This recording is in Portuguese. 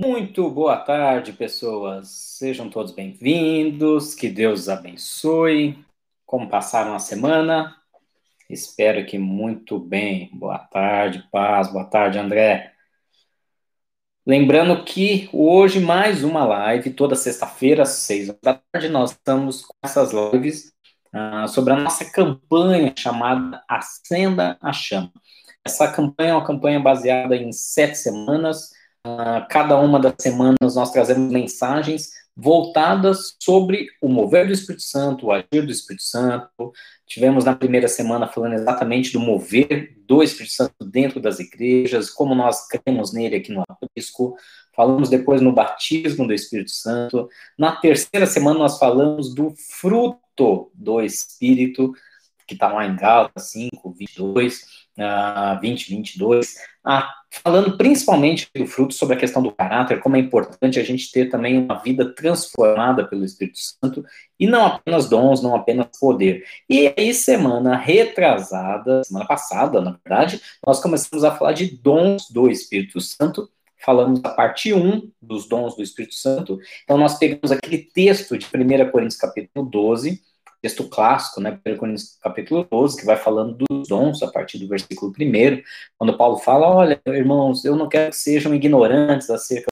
Muito boa tarde, pessoas. Sejam todos bem-vindos. Que Deus abençoe. Como passaram a semana? Espero que muito bem. Boa tarde, paz. Boa tarde, André. Lembrando que hoje mais uma live, toda sexta-feira, às seis da tarde, nós estamos com essas lives uh, sobre a nossa campanha chamada Acenda a Chama. Essa campanha é uma campanha baseada em sete semanas. Uh, cada uma das semanas nós trazemos mensagens voltadas sobre o mover do Espírito Santo, o agir do Espírito Santo. Tivemos na primeira semana falando exatamente do mover do Espírito Santo dentro das igrejas, como nós cremos nele aqui no Aprisco. Falamos depois no batismo do Espírito Santo. Na terceira semana nós falamos do fruto do Espírito, que está lá em Gálatas 5, 22, uh, 20, 22. Ah, falando principalmente do fruto sobre a questão do caráter, como é importante a gente ter também uma vida transformada pelo Espírito Santo, e não apenas dons, não apenas poder. E aí, semana retrasada, semana passada, na verdade, nós começamos a falar de dons do Espírito Santo, falamos da parte 1 dos dons do Espírito Santo. Então, nós pegamos aquele texto de 1 Coríntios capítulo 12, texto clássico, né, 1 Coríntios capítulo 12, que vai falando dos dons a partir do versículo 1, quando Paulo fala, olha, irmãos, eu não quero que sejam ignorantes acerca